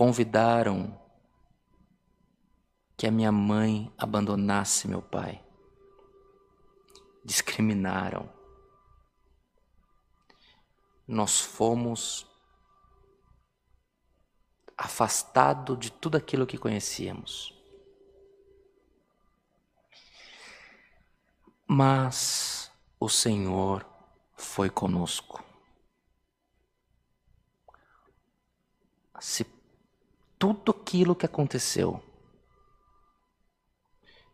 convidaram que a minha mãe abandonasse meu pai. Discriminaram. Nós fomos afastados de tudo aquilo que conhecíamos. Mas o Senhor foi conosco. Se tudo aquilo que aconteceu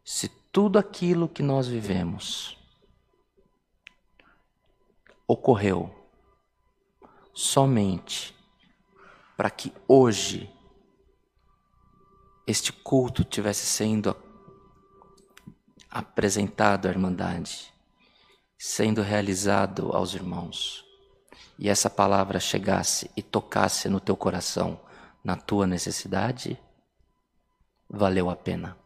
se tudo aquilo que nós vivemos ocorreu somente para que hoje este culto tivesse sendo apresentado à Irmandade, sendo realizado aos irmãos, e essa palavra chegasse e tocasse no teu coração, na tua necessidade, valeu a pena.